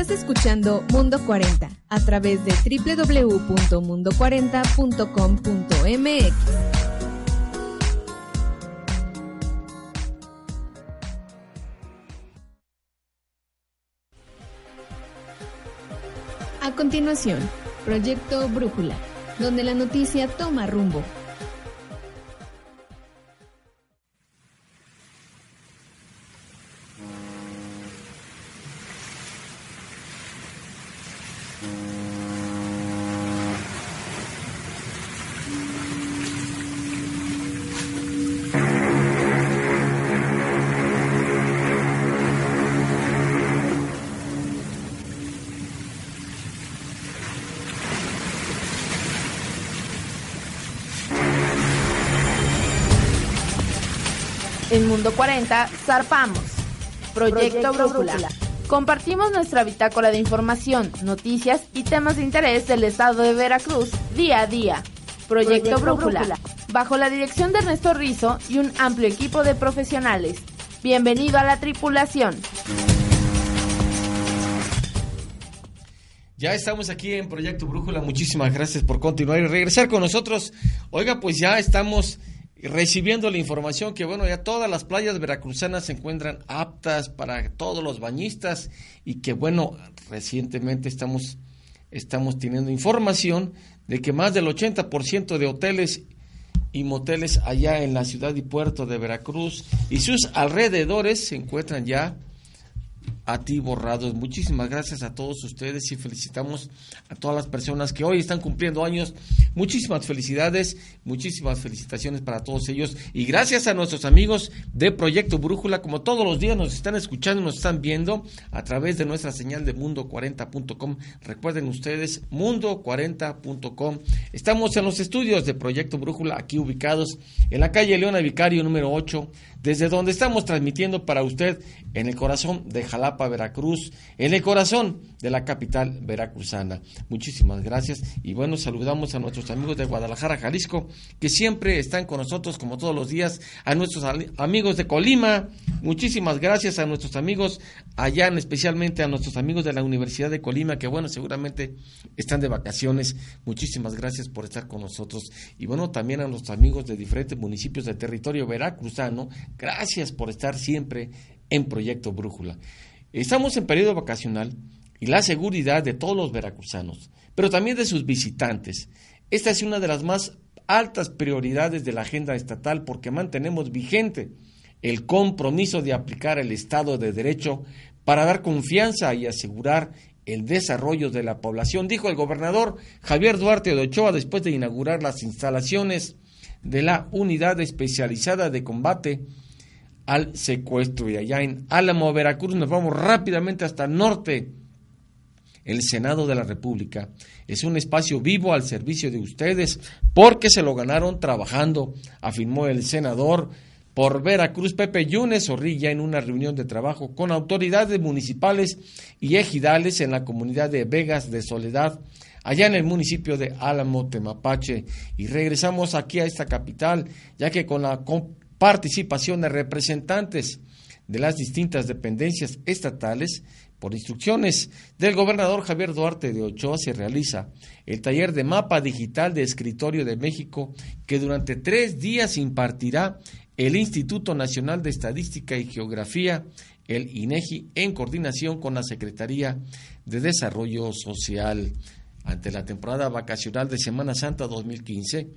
Estás escuchando Mundo 40 a través de www.mundo40.com.mx. A continuación, Proyecto Brújula, donde la noticia toma rumbo. Mundo 40, zarpamos. Proyecto, Brújula. Compartimos nuestra bitácora de información, noticias y temas de interés del estado de Veracruz día a día. Proyecto, Brújula, bajo la dirección de Ernesto Rizo y un amplio equipo de profesionales. Bienvenido a la tripulación. Ya estamos aquí en Proyecto Brújula. Muchísimas gracias por continuar y regresar con nosotros. Oiga, pues ya estamos recibiendo la información que, bueno, ya todas las playas veracruzanas se encuentran aptas para todos los bañistas y que, bueno, recientemente estamos, estamos teniendo información de que más del 80% de hoteles y moteles allá en la ciudad y puerto de Veracruz y sus alrededores se encuentran ya a ti borrados. Muchísimas gracias a todos ustedes y felicitamos a todas las personas que hoy están cumpliendo años. Muchísimas felicidades, muchísimas felicitaciones para todos ellos y gracias a nuestros amigos de Proyecto Brújula, como todos los días nos están escuchando, nos están viendo a través de nuestra señal de mundo40.com. Recuerden ustedes, mundo40.com. Estamos en los estudios de Proyecto Brújula, aquí ubicados en la calle Leona Vicario número 8, desde donde estamos transmitiendo para usted en el corazón de Jalapa, Veracruz, en el corazón de la capital veracruzana. Muchísimas gracias y bueno, saludamos a nuestros amigos de Guadalajara, Jalisco, que siempre están con nosotros como todos los días, a nuestros amigos de Colima, muchísimas gracias a nuestros amigos allá, especialmente a nuestros amigos de la Universidad de Colima, que bueno, seguramente están de vacaciones. Muchísimas gracias por estar con nosotros y bueno, también a nuestros amigos de diferentes municipios del territorio veracruzano, gracias por estar siempre en Proyecto Brújula. Estamos en periodo vacacional y la seguridad de todos los veracruzanos, pero también de sus visitantes. Esta es una de las más altas prioridades de la agenda estatal porque mantenemos vigente el compromiso de aplicar el Estado de Derecho para dar confianza y asegurar el desarrollo de la población, dijo el gobernador Javier Duarte de Ochoa después de inaugurar las instalaciones de la Unidad Especializada de Combate al Secuestro. Y allá en Álamo, Veracruz, nos vamos rápidamente hasta el norte. El Senado de la República es un espacio vivo al servicio de ustedes porque se lo ganaron trabajando, afirmó el senador por Veracruz Pepe Yunes Zorrilla en una reunión de trabajo con autoridades municipales y ejidales en la comunidad de Vegas de Soledad, allá en el municipio de Álamo, Temapache. Y regresamos aquí a esta capital, ya que con la participación de representantes de las distintas dependencias estatales, por instrucciones del gobernador Javier Duarte de Ochoa se realiza el taller de mapa digital de escritorio de México que durante tres días impartirá el Instituto Nacional de Estadística y Geografía, el INEGI, en coordinación con la Secretaría de Desarrollo Social. Ante la temporada vacacional de Semana Santa 2015,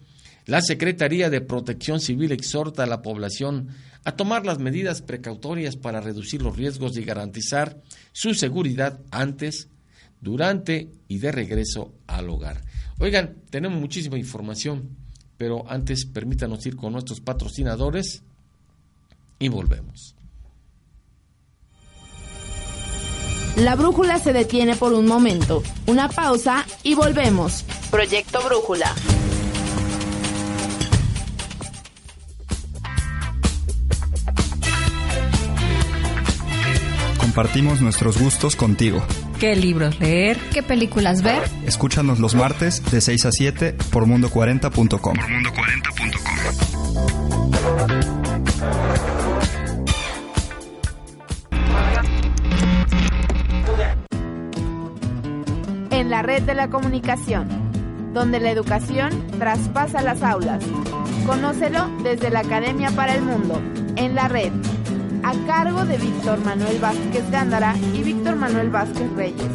la Secretaría de Protección Civil exhorta a la población a tomar las medidas precautorias para reducir los riesgos y garantizar su seguridad antes, durante y de regreso al hogar. Oigan, tenemos muchísima información, pero antes permítanos ir con nuestros patrocinadores y volvemos. La brújula se detiene por un momento, una pausa y volvemos. Proyecto Brújula. Compartimos nuestros gustos contigo. ¿Qué libros leer? ¿Qué películas ver? Escúchanos los martes de 6 a 7 por mundo40.com. En la red de la comunicación, donde la educación traspasa las aulas. Conócelo desde la Academia para el Mundo, en la red, a cargo de Víctor Manuel Vázquez Gándara y Víctor Manuel Vázquez Reyes.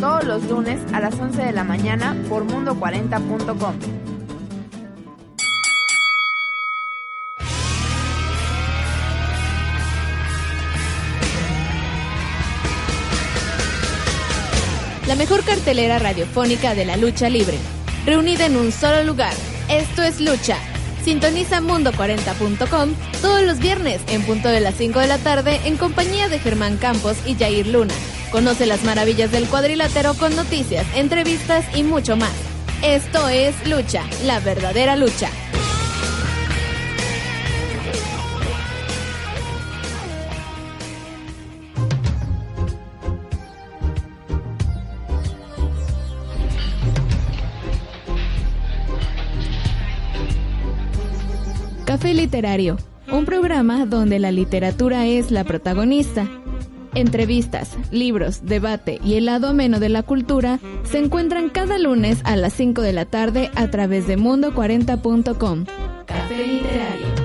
Todos los lunes a las 11 de la mañana por mundo40.com. La mejor cartelera radiofónica de la lucha libre, reunida en un solo lugar. Esto es Lucha. Sintoniza mundo40.com todos los viernes en punto de las 5 de la tarde en compañía de Germán Campos y Jair Luna. Conoce las maravillas del cuadrilátero con noticias, entrevistas y mucho más. Esto es Lucha, la verdadera lucha. Café Literario, un programa donde la literatura es la protagonista. Entrevistas, libros, debate y el lado ameno de la cultura se encuentran cada lunes a las 5 de la tarde a través de mundo40.com. Café Literario.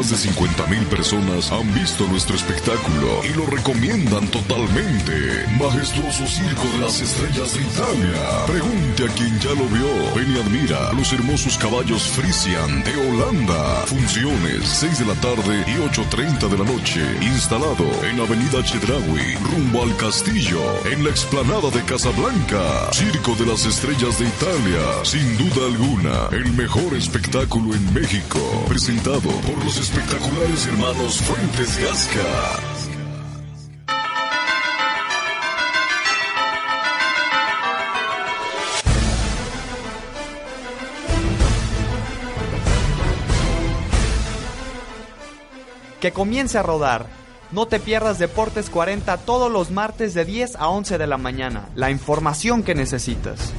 Más de 50.000 personas han visto nuestro espectáculo y lo recomiendan totalmente. Majestuoso Circo de las Estrellas de Italia. Pregunte a quien ya lo vio. Ven y admira a los hermosos caballos Frisian de Holanda. Funciones 6 de la tarde y 8.30 de la noche. Instalado en Avenida Chedraui, rumbo al castillo, en la explanada de Casablanca. Circo de las Estrellas de Italia. Sin duda alguna, el mejor espectáculo en México. Presentado por los espectaculares hermanos Fuentes de Asca. Que comience a rodar. No te pierdas Deportes 40 todos los martes de 10 a 11 de la mañana. La información que necesitas.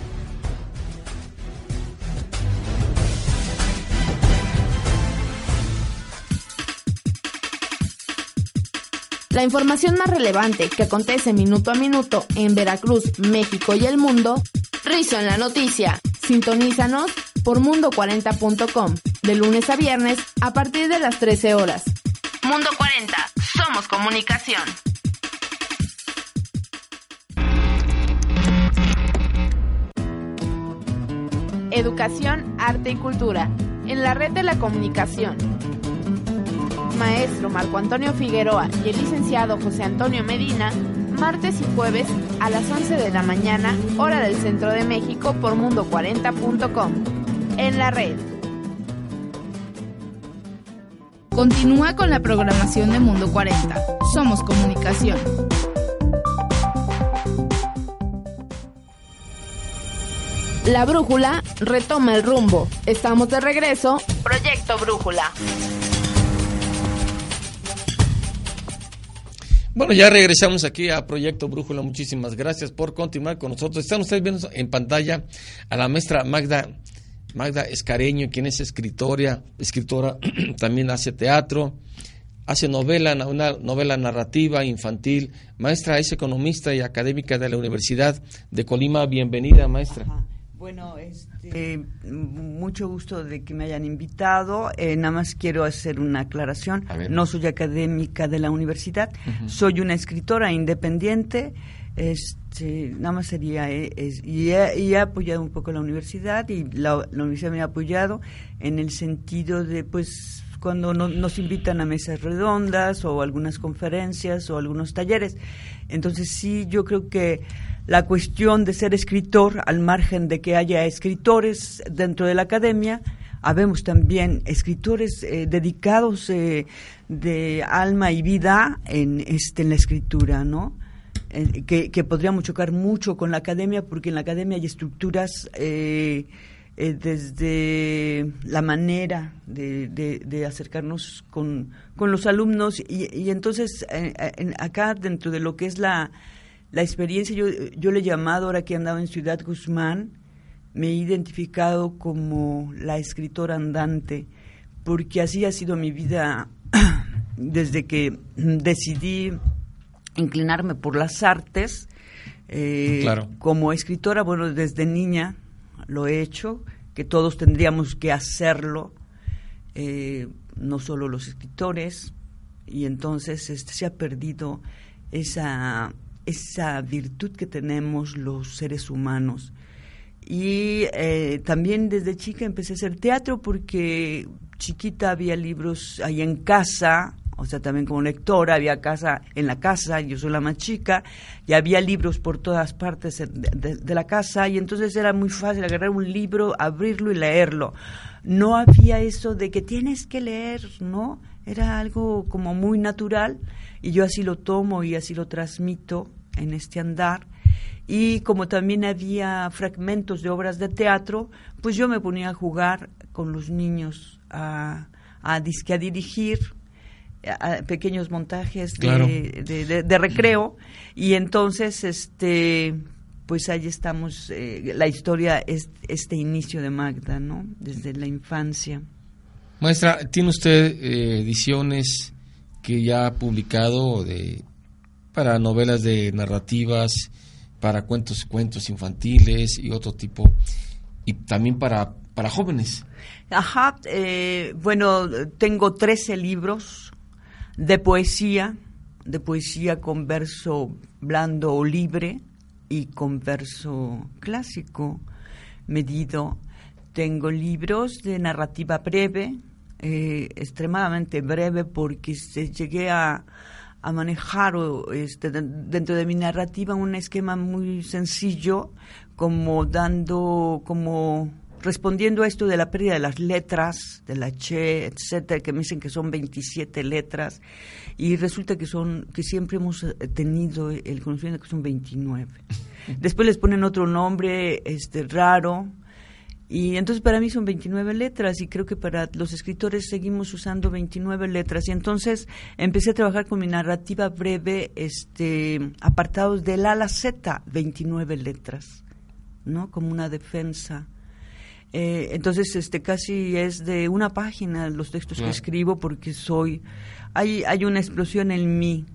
La información más relevante que acontece minuto a minuto en Veracruz, México y el mundo, Rizo en la noticia. Sintonízanos por mundo40.com de lunes a viernes a partir de las 13 horas. Mundo 40, somos comunicación. Educación, arte y cultura en la red de la comunicación maestro Marco Antonio Figueroa y el licenciado José Antonio Medina, martes y jueves a las 11 de la mañana, hora del centro de México por mundo40.com. En la red. Continúa con la programación de Mundo 40. Somos comunicación. La brújula retoma el rumbo. Estamos de regreso. Proyecto Brújula. Bueno, ya regresamos aquí a Proyecto Brújula. Muchísimas gracias por continuar con nosotros. Están ustedes viendo en pantalla a la maestra Magda, Magda Escareño, quien es escritora, escritora también hace teatro, hace novela, una novela narrativa infantil. Maestra es economista y académica de la Universidad de Colima. Bienvenida, maestra. Bueno, este, mucho gusto de que me hayan invitado. Eh, nada más quiero hacer una aclaración. No soy académica de la universidad, soy una escritora independiente. Este, nada más sería, eh, es- y, he, y he apoyado un poco la universidad y la, la universidad me ha apoyado en el sentido de, pues, cuando nos invitan a mesas redondas o algunas conferencias o algunos talleres. Entonces sí, yo creo que la cuestión de ser escritor, al margen de que haya escritores dentro de la academia, habemos también escritores eh, dedicados eh, de alma y vida en, este, en la escritura, ¿no? Eh, que, que, podríamos chocar mucho con la academia, porque en la academia hay estructuras desde la manera de, de, acercarnos con, con, los alumnos y, y entonces acá dentro de lo que es la, la experiencia, yo, yo le he llamado, ahora que andaba en Ciudad Guzmán, me he identificado como la escritora andante, porque así ha sido mi vida desde que decidí inclinarme por las artes. Eh, como escritora, bueno, desde niña lo he hecho, que todos tendríamos que hacerlo, eh, no solo los escritores, y entonces este, se ha perdido esa esa virtud que tenemos los seres humanos. Y eh, también desde chica empecé a hacer teatro porque chiquita había libros ahí en casa, o sea, también como lectora, había casa en la casa, yo soy la más chica, y había libros por todas partes de, de, la casa, y entonces era muy fácil agarrar un libro, abrirlo y leerlo. No había eso de que tienes que leer, ¿no? Era algo como muy natural y yo así lo tomo y así lo transmito en este andar. Y como también había fragmentos de obras de teatro, pues yo me ponía a jugar con los niños, a, a, a dirigir pequeños montajes de, de, recreo. Y entonces, este pues ahí estamos, eh, la historia es este inicio de Magda, ¿no? Desde la infancia. Maestra, ¿tiene usted eh, ediciones que ya ha publicado de para novelas de narrativas, para cuentos, cuentos infantiles y otro tipo, y también para, para jóvenes. Ajá, eh, bueno, tengo 13 libros de poesía, de poesía con verso blando o libre y con verso clásico medido. Tengo libros de narrativa breve, eh, extremadamente breve porque se, llegué a, a manejar este, dentro de mi narrativa un esquema muy sencillo, como dando, como respondiendo a esto de la pérdida de las letras, de la che, etcétera, que me dicen que son 27 letras, y resulta que son, que siempre hemos eh, tenido el conocimiento de que son 29. Después les ponen otro nombre, este, raro, y entonces para mí son 29 letras y creo que para los escritores seguimos usando 29 letras. Y entonces empecé a trabajar con mi narrativa breve, este, apartados del A la Z, 29 letras, ¿no? Como una defensa. Eh, entonces, este, casi es de una página los textos que escribo porque soy, hay, hay una explosión en mí.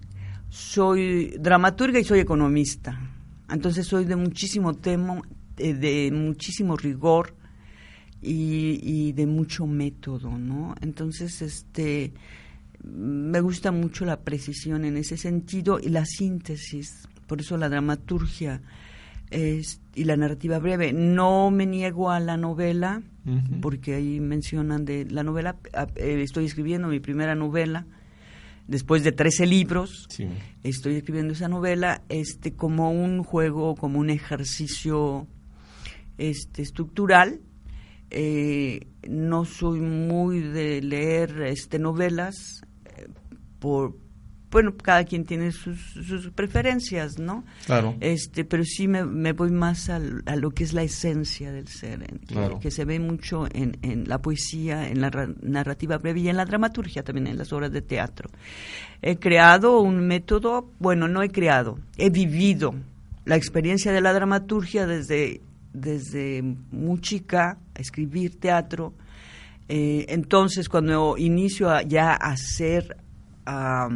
Soy dramaturga y soy economista. Entonces soy de muchísimo temo, eh, de muchísimo rigor, y, de mucho método, ¿no? Entonces, este, me gusta mucho la precisión en ese sentido y la síntesis, por eso la dramaturgia es, y la narrativa breve. No me niego a la novela, porque ahí mencionan de la novela, eh, estoy escribiendo mi primera novela, después de 13 libros, estoy escribiendo esa novela este, como un juego, como un ejercicio este, estructural eh, no soy muy de leer este novelas eh, por bueno cada quien tiene sus, sus, preferencias no claro. Este pero sí me, me voy más a lo que es la esencia del ser que, se ve mucho en, en la poesía en la narrativa breve y en la dramaturgia también en las obras de teatro. He creado un método bueno no he creado he vivido la experiencia de la dramaturgia desde desde muy chica escribir teatro. Eh, entonces, cuando inicio ya a hacer, a,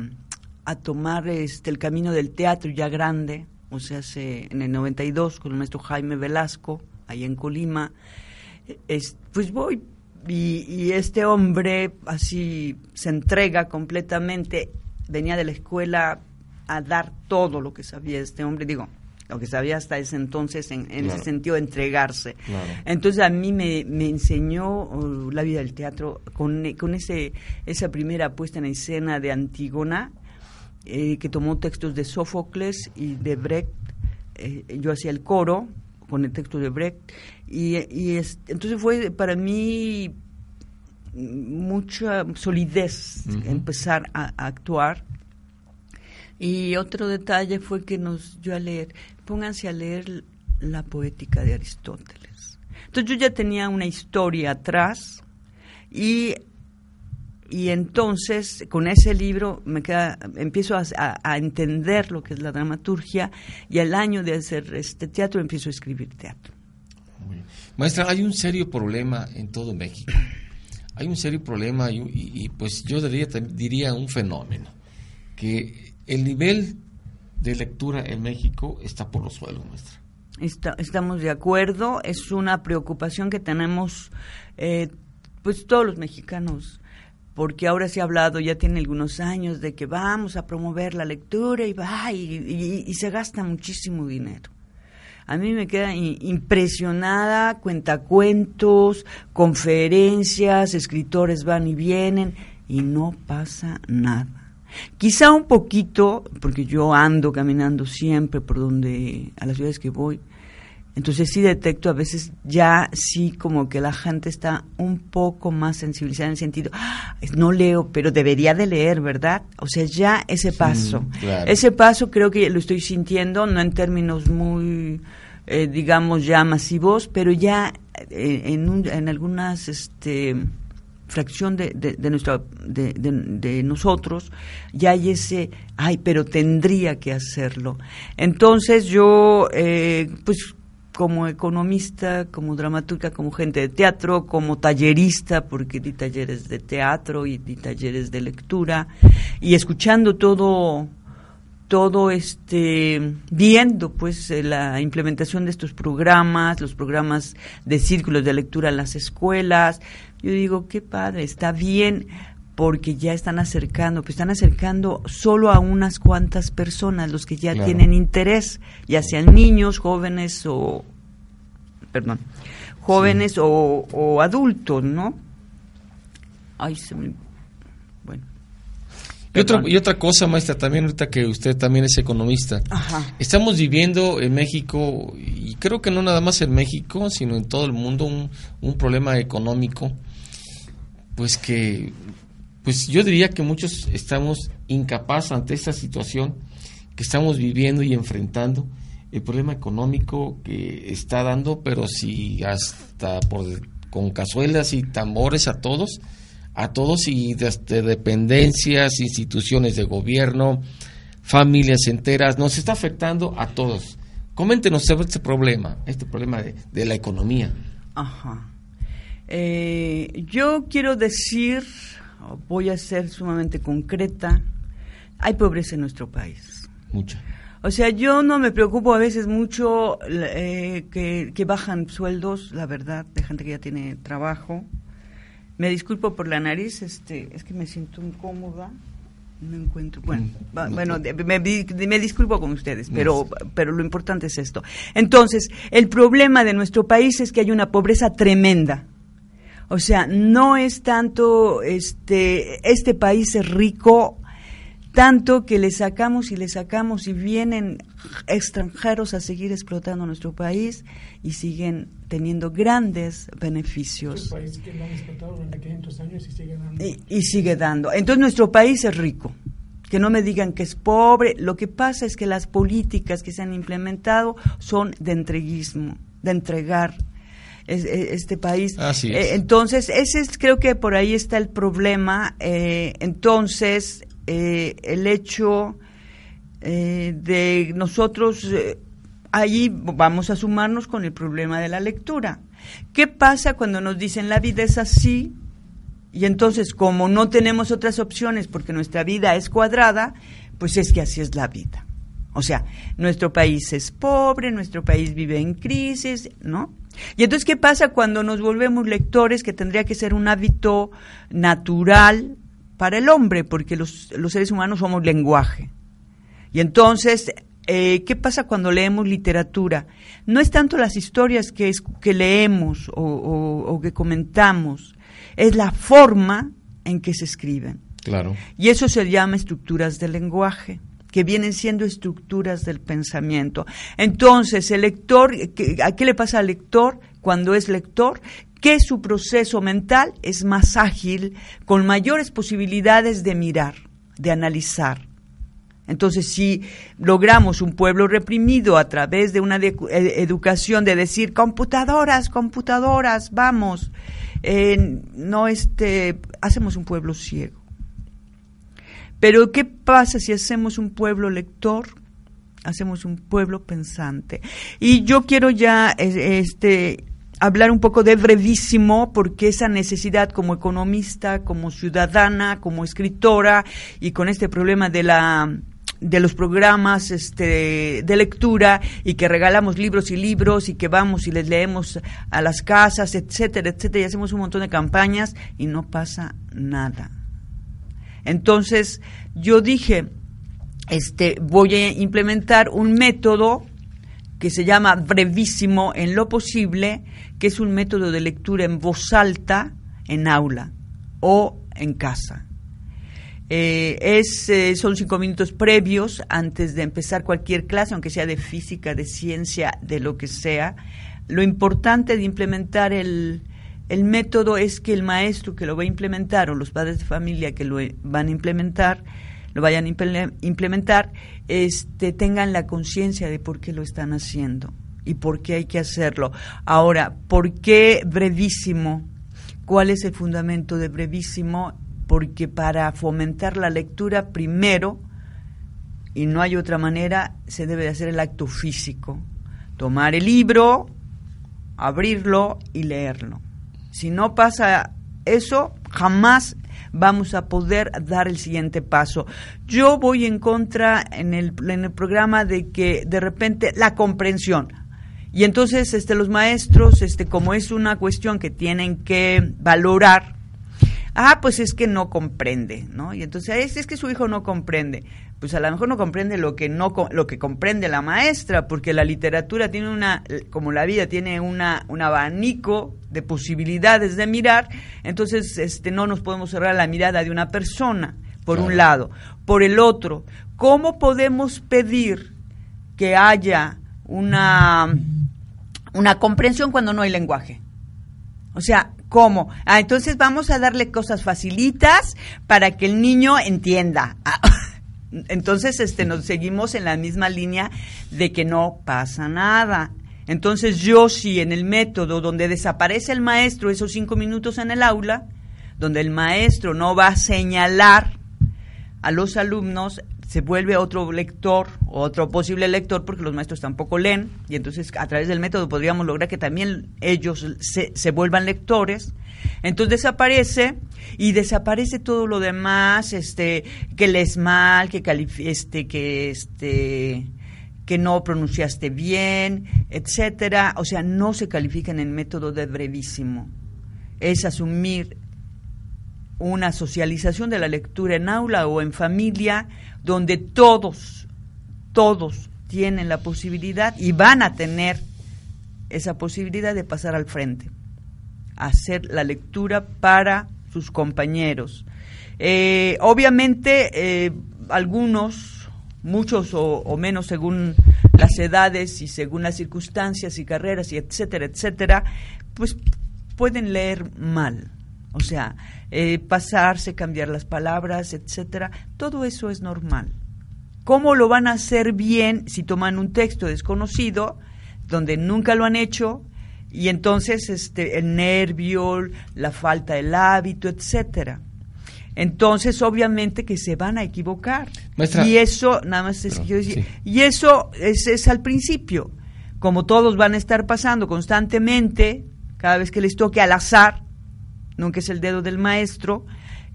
tomar este, el camino del teatro ya grande, o sea, en el 92 con el maestro Jaime Velasco, ahí en Colima, pues voy y, y, este hombre así se entrega completamente, venía de la escuela a dar todo lo que sabía este hombre, digo, lo que sabía hasta ese entonces, en, en ese sentido, entregarse. Claro. Entonces a mí me, me enseñó uh, la vida del teatro con, con ese, esa primera puesta en escena de Antígona, eh, que tomó textos de Sófocles y de Brecht. Eh, yo hacía el coro con el texto de Brecht. Y, y es- entonces fue para mí mucha solidez empezar a, a actuar. Y otro detalle fue que nos dio a leer, pónganse a leer la poética de Aristóteles. Entonces yo ya tenía una historia atrás y, y entonces con ese libro me queda, empiezo a, a- a entender lo que es la dramaturgia y al año de hacer este teatro empiezo a escribir teatro. Maestra, hay un serio problema en todo México. Hay un serio problema y, y- y, pues yo diría, diría un fenómeno, que el nivel de lectura en México está por los suelos, maestra. Está- estamos de acuerdo, es una preocupación que tenemos eh, pues todos los mexicanos, porque ahora se ha hablado, ya tiene algunos años, de que vamos a promover la lectura y va, y, se gasta muchísimo dinero. A mí me queda impresionada, cuentacuentos, conferencias, escritores van y vienen y no pasa nada. Quizá un poquito, porque yo ando caminando siempre por donde, a las ciudades que voy, entonces sí detecto a veces ya sí como que la gente está un poco más sensibilizada en el sentido, "Ah, no leo, pero debería de leer, ¿verdad? O sea, ya ese paso. claro. Ese paso creo que lo estoy sintiendo, no en términos muy, eh, digamos, ya masivos, pero ya eh, en, un- en algunas este, fracción de, de, de nuestra, de, de- nosotros, ya hay ese, ay, pero tendría que hacerlo. Entonces yo, eh, pues como economista, como dramaturga, como gente de teatro, como tallerista, porque di talleres de teatro y di talleres de lectura, y escuchando todo todo este viendo pues eh, la implementación de estos programas, los programas de círculos de lectura en las escuelas. Yo digo, qué padre, está bien porque ya están acercando, pues están acercando solo a unas cuantas personas, los que ya Claro. tienen interés, ya sean niños, jóvenes o perdón, jóvenes o, o adultos, ¿no? Ay, se me bueno. Y otra, y otra cosa, maestra, también ahorita que usted también es economista, Ajá. estamos viviendo en México, y creo que no nada más en México, sino en todo el mundo, un, un problema económico, pues que, pues yo diría que muchos estamos incapaces ante esta situación que estamos viviendo y enfrentando, el problema económico que está dando, pero si hasta por, con cazuelas y tambores a todos, a todos y desde dependencias, instituciones de gobierno, familias enteras, nos está afectando a todos. Coméntenos sobre este problema, este problema de, de la economía. Ajá. Eh, yo quiero decir, voy a ser sumamente concreta, hay pobreza en nuestro país. Mucha. O sea, yo no me preocupo a veces mucho eh, que, que bajan sueldos, la verdad, de gente que ya tiene trabajo. Me disculpo por la nariz, este, es que me siento incómoda. No encuentro. Bueno, Mm, no bueno, me, me disculpo con ustedes, pero, pero lo importante es esto. Entonces, el problema de nuestro país es que hay una pobreza tremenda. O sea, no es tanto este este país es rico tanto que le sacamos y le sacamos y vienen extranjeros a seguir explotando nuestro país y siguen teniendo grandes beneficios un país que no han explotado durante 500 años y sigue dando. y, y sigue dando. Entonces nuestro país es rico. Que no me digan que es pobre. Lo que pasa es que las políticas que se han implementado son de entreguismo, de entregar es- es- este país. Así es. Eh, entonces, ese es, creo que por ahí está el problema. Eh, entonces, eh, el hecho eh, de nosotros eh, ahí vamos a sumarnos con el problema de la lectura. ¿Qué pasa cuando nos dicen la vida es así? Y entonces, como no tenemos otras opciones porque nuestra vida es cuadrada, pues es que así es la vida. O sea, nuestro país es pobre, nuestro país vive en crisis, ¿no? Y entonces, ¿qué pasa cuando nos volvemos lectores, que tendría que ser un hábito natural para el hombre, porque los, los seres humanos somos lenguaje? Y entonces eh, ¿qué pasa cuando leemos literatura? No es tanto las historias que, es, que leemos o, o que comentamos, es la forma en que se escriben. Claro. Y eso se llama estructuras del lenguaje que vienen siendo estructuras del pensamiento. Entonces, el lector, ¿a qué le pasa al lector cuando es lector? Que su proceso mental es más ágil, con mayores posibilidades de mirar, de analizar. Entonces, si logramos un pueblo reprimido a través de una educación de decir computadoras, computadoras, vamos, eh, no este, hacemos un pueblo ciego. Pero ¿qué pasa si hacemos un pueblo lector? Hacemos un pueblo pensante. Y yo quiero ya este hablar un poco de brevísimo porque esa necesidad como economista, como ciudadana, como escritora y con este problema de la de los programas este, de lectura y que regalamos libros y libros y que vamos y les leemos a las casas, etcétera, etcétera, y hacemos un montón de campañas y no pasa nada. Entonces, yo dije, este, voy a implementar un método que se llama brevísimo en lo posible, que es un método de lectura en voz alta en aula o en casa. Eh, es, eh, son cinco minutos previos antes de empezar cualquier clase, aunque sea de física, de ciencia, de lo que sea. Lo importante de implementar el, el método es que el maestro que lo va a implementar o los padres de familia que lo van a implementar, lo vayan a implementar, este, tengan la conciencia de por qué lo están haciendo y por qué hay que hacerlo. Ahora, ¿por qué brevísimo? ¿Cuál es el fundamento de brevísimo? Porque para fomentar la lectura, primero, y no hay otra manera, se debe de hacer el acto físico. Tomar el libro, abrirlo y leerlo. Si no pasa eso, jamás vamos a poder dar el siguiente paso. Yo voy en contra en el, en el programa de que de repente la comprensión. Y entonces este, los maestros, este, como es una cuestión que tienen que valorar, ah, pues es que no comprende, ¿no? Y entonces es, es que su hijo no comprende pues a lo mejor no comprende lo que no lo que comprende la maestra, porque la literatura tiene una, como la vida tiene una, un abanico de posibilidades de mirar, entonces este no nos podemos cerrar la mirada de una persona, por un lado. Por el otro, ¿cómo podemos pedir que haya una, una comprensión cuando no hay lenguaje? O sea, ¿cómo? Ah, entonces vamos a darle cosas facilitas para que el niño entienda. Entonces, este, nos seguimos en la misma línea de que no pasa nada. Entonces, yo sí, en el método donde desaparece el maestro esos cinco minutos en el aula, donde el maestro no va a señalar a los alumnos, se vuelve otro lector, otro posible lector, porque los maestros tampoco leen, y entonces a través del método podríamos lograr que también ellos se, se vuelvan lectores. Entonces desaparece y desaparece todo lo demás, este, que lees mal, que este, que este, que no pronunciaste bien, etcétera. O sea, no se califica en el método de brevísimo. Es asumir una socialización de la lectura en aula o en familia, donde todos, todos tienen la posibilidad y van a tener esa posibilidad de pasar al frente hacer la lectura para sus compañeros. Eh, obviamente, eh, algunos, muchos o, menos según las edades y según las circunstancias y carreras y etcétera, etcétera, pues pueden leer mal. O sea, eh, pasarse, cambiar las palabras, etcétera, todo eso es normal. ¿Cómo lo van a hacer bien si toman un texto desconocido, donde nunca lo han hecho, y entonces este el nervio, la falta del hábito, etcétera. Entonces, obviamente que se van a equivocar. y eso, nada más es decir, y eso es, es al principio. Como todos van a estar pasando constantemente, cada vez que les toque al azar, nunca es el dedo del maestro,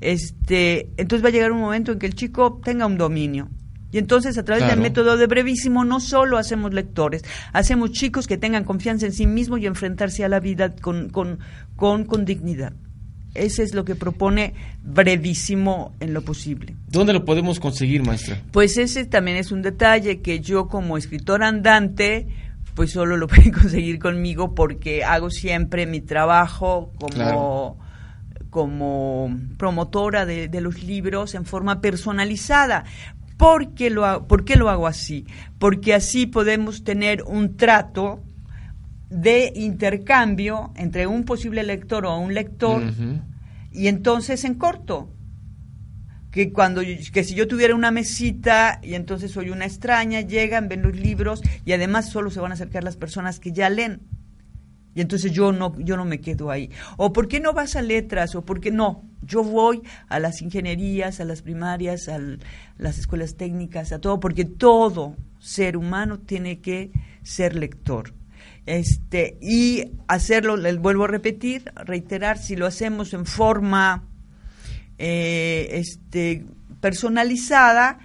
este, entonces va a llegar un momento en que el chico tenga un dominio. Y entonces a través del método de brevísimo no solo hacemos lectores, hacemos chicos que tengan confianza en sí mismos y enfrentarse a la vida con, con, con, dignidad. Ese es lo que propone brevísimo en lo posible. ¿Dónde lo podemos conseguir, maestra? Pues ese también es un detalle que yo como escritor andante, pues solo lo pueden conseguir conmigo porque hago siempre mi trabajo como... Claro. Como promotora de, de los libros en forma personalizada. ¿Por qué, lo, ha- ¿Por qué lo hago así? Porque así podemos tener un trato de intercambio entre un posible lector o un lector y entonces en corto que cuando que si yo tuviera una mesita y entonces soy una extraña llegan ven los libros y además solo se van a acercar las personas que ya leen y entonces yo no yo no me quedo ahí. O por qué no vas a letras o por qué no yo voy a las ingenierías a las primarias a las escuelas técnicas a todo porque todo ser humano tiene que ser lector. Este y hacerlo les vuelvo a repetir reiterar si lo hacemos en forma eh, este personalizada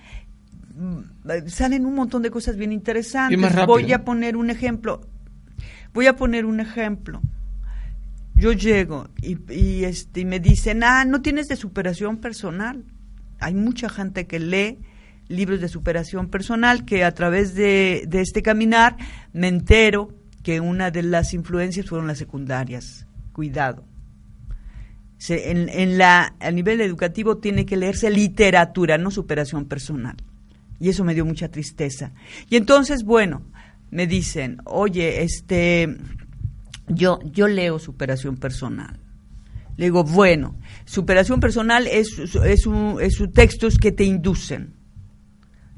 mm, salen un montón de cosas bien interesantes. Y más rápido. voy a poner un ejemplo voy a poner un ejemplo yo llego y, este y me dicen ah no tienes de superación personal hay mucha gente que lee libros de superación personal que a través de, de este caminar me entero que una de las influencias fueron las secundarias cuidado se- en, en la, a nivel educativo tiene que leerse literatura, no superación personal. Y eso me dio mucha tristeza. Y entonces, bueno, me dicen, oye, este, yo, yo leo superación personal. Le digo, bueno, superación personal es, es, un, es un textos que te inducen,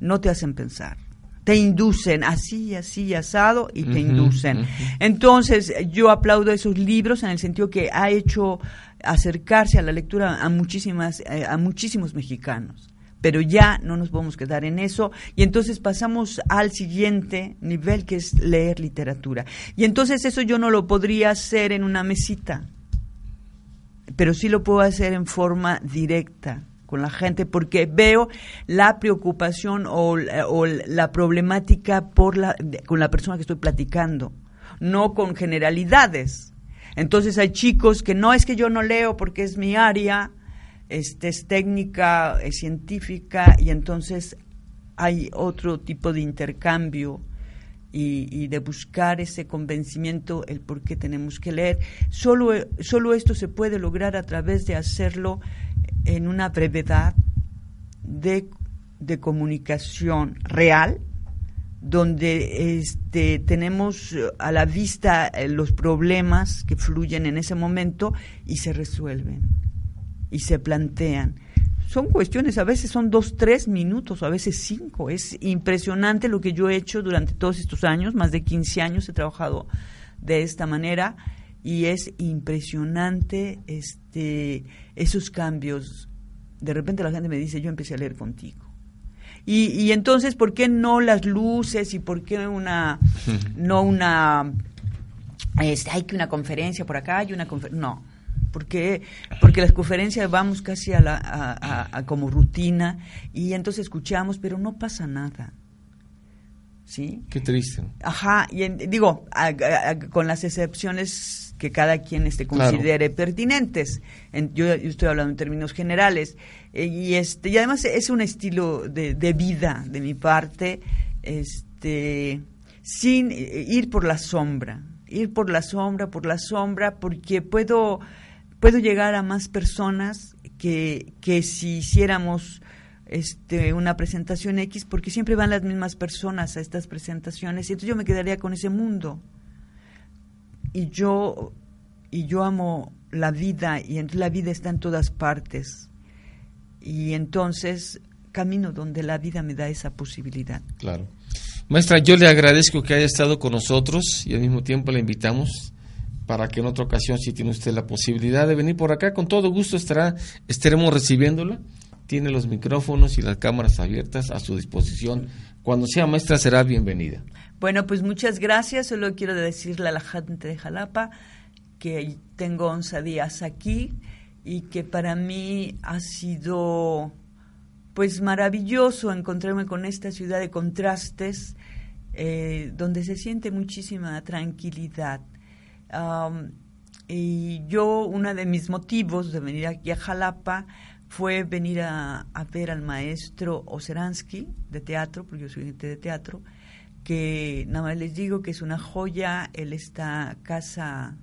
no te hacen pensar. Te inducen así, así, asado y te inducen. Entonces, yo aplaudo esos libros en el sentido que ha hecho acercarse a la lectura a muchísimas eh, a muchísimos mexicanos. Pero ya no nos podemos quedar en eso y entonces pasamos al siguiente nivel que es leer literatura. Y entonces eso yo no lo podría hacer en una mesita, pero sí lo puedo hacer en forma directa con la gente porque veo la preocupación o, la- problemática por la, con la persona que estoy platicando, no con generalidades. Entonces hay chicos que no es que yo no leo porque es mi área, este, es técnica, es científica y entonces hay otro tipo de intercambio y, y de buscar ese convencimiento, el por qué tenemos que leer. Solo, solo esto se puede lograr a través de hacerlo en una brevedad de, de comunicación real, donde este, tenemos a la vista eh, los problemas que fluyen en ese momento y se resuelven y se plantean. Son cuestiones, a veces son dos, tres minutos, a veces cinco. Es impresionante lo que yo he hecho durante todos estos años, más de 15 años he trabajado de esta manera y es impresionante este, esos cambios. De repente la gente me dice, yo empecé a leer contigo. Y, y entonces, ¿por qué no las luces y por qué una, no una, este, hay que una conferencia por acá y una conferencia? No, porque porque las conferencias vamos casi a la a, a- a como rutina y entonces escuchamos pero no pasa nada. Sí Qué triste. ajá y en- digo a- a- a- con las excepciones que cada quien este Claro. considere pertinentes. En- yo, yo estoy hablando en términos generales. Eh, y este y además es un estilo de, de vida de mi parte este sin eh, ir por la sombra ir por la sombra por la sombra porque puedo puedo llegar a más personas que, que si hiciéramos este, una presentación X, porque siempre van las mismas personas a estas presentaciones, y entonces yo me quedaría con ese mundo. Y yo, y yo amo la vida, y la vida está en todas partes. Y entonces camino donde la vida me da esa posibilidad. Claro. Maestra, yo le agradezco que haya estado con nosotros y al mismo tiempo le invitamos para que en otra ocasión, si tiene usted la posibilidad de venir por acá, con todo gusto estará, estaremos recibiéndola. Tiene los micrófonos y las cámaras abiertas a su disposición. Cuando sea maestra será bienvenida. Bueno, pues muchas gracias. Solo quiero decirle a la gente de Jalapa que tengo 11 días aquí y que para mí ha sido pues maravilloso encontrarme con esta ciudad de contrastes eh, donde se siente muchísima tranquilidad. Am, Y yo, uno de mis motivos de venir aquí a Jalapa fue venir a, a ver al maestro Oseransky de teatro, porque yo soy gente de teatro, que nada más les digo que es una joya, él está casa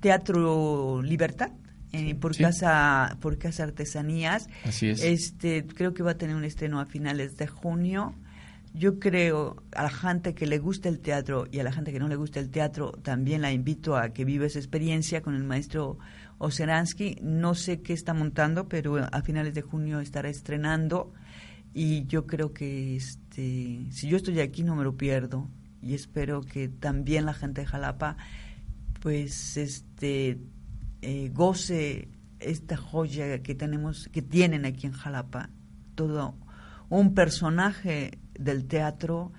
Teatro Libertad, eh, por Sí. casa por casa Artesanías. Así es. Este, creo que va a tener un estreno a finales de junio. Yo creo a la gente que le gusta el teatro y a la gente que no le gusta el teatro también la invito a que viva esa experiencia con el maestro Oseransky. No sé qué está montando, pero a finales de junio estará estrenando. Y yo creo que este si yo estoy aquí no me lo pierdo. Y espero que también la gente de Jalapa pues este eh, goce esta joya que tenemos que tienen aquí en Jalapa. Todo un personaje del teatro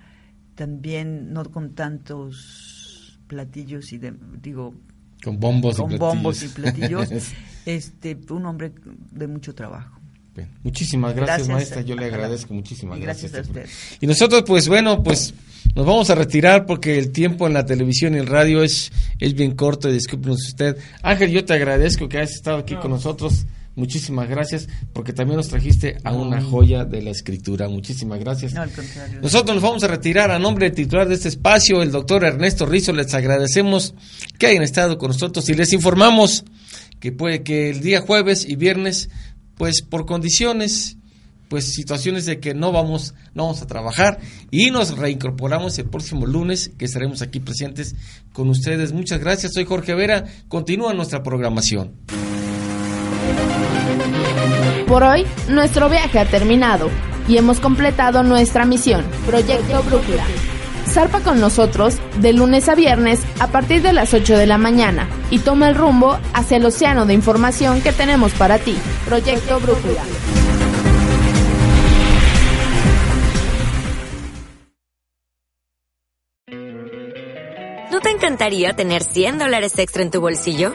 también no con tantos platillos y de, digo Con bombos y con bombos y platillos. platillos este un hombre de mucho trabajo Bien, Muchísimas gracias, Gracias, maestra. Yo le agradezco muchísimas y gracias a usted. Y nosotros, pues bueno, pues nos vamos a retirar porque el tiempo en la televisión y el radio es, es bien corto. y Discúlpenos usted. Ángel, yo te agradezco que hayas estado aquí con nosotros. Muchísimas gracias porque también nos trajiste a una joya de la escritura. Muchísimas gracias. no al contrario Nosotros nos vamos a retirar a nombre del titular de este espacio, el doctor Ernesto Rizzo. Les agradecemos que hayan estado con nosotros y les informamos que puede que el día jueves y viernes, pues por condiciones, pues situaciones de que no vamos, no vamos a trabajar y nos reincorporamos el próximo lunes que estaremos aquí presentes con ustedes. Muchas gracias. Soy Jorge Vera. Continúa nuestra programación. Por hoy, nuestro viaje ha terminado y hemos completado nuestra misión, Proyecto Brújula. Zarpa con nosotros de lunes a viernes a partir de las 8 de la mañana y toma el rumbo hacia el océano de información que tenemos para ti, Proyecto Brújula. ¿No te encantaría tener 100 dólares extra en tu bolsillo?